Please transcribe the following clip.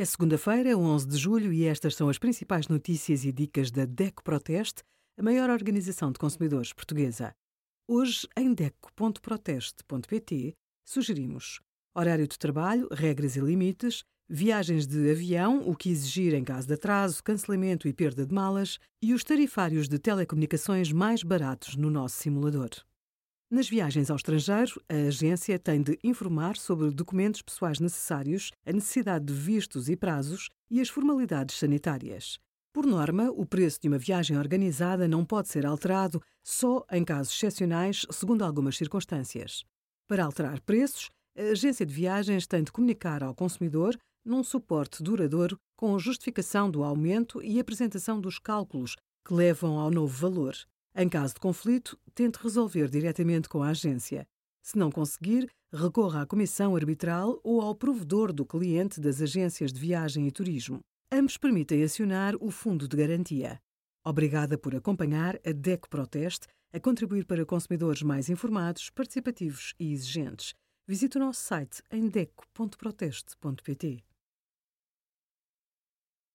É segunda-feira, 11 de julho, e estas são as principais notícias e dicas da DECO Proteste, a maior organização de consumidores portuguesa. Hoje, em DECO.proteste.pt, sugerimos horário de trabalho, regras e limites, viagens de avião, o que exigir em caso de atraso, cancelamento e perda de malas, e os tarifários de telecomunicações mais baratos no nosso simulador. Nas viagens ao estrangeiro, a agência tem de informar sobre documentos pessoais necessários, a necessidade de vistos e prazos e as formalidades sanitárias. Por norma, o preço de uma viagem organizada não pode ser alterado só em casos excepcionais, segundo algumas circunstâncias. Para alterar preços, a agência de viagens tem de comunicar ao consumidor, num suporte duradouro, com justificação do aumento e apresentação dos cálculos que levam ao novo valor. Em caso de conflito, tente resolver diretamente com a agência. Se não conseguir, recorra à comissão arbitral ou ao provedor do cliente das agências de viagem e turismo. Ambos permitem acionar o Fundo de Garantia. Obrigada por acompanhar a DECO Proteste a contribuir para consumidores mais informados, participativos e exigentes. Visite o nosso site em deco.proteste.pt.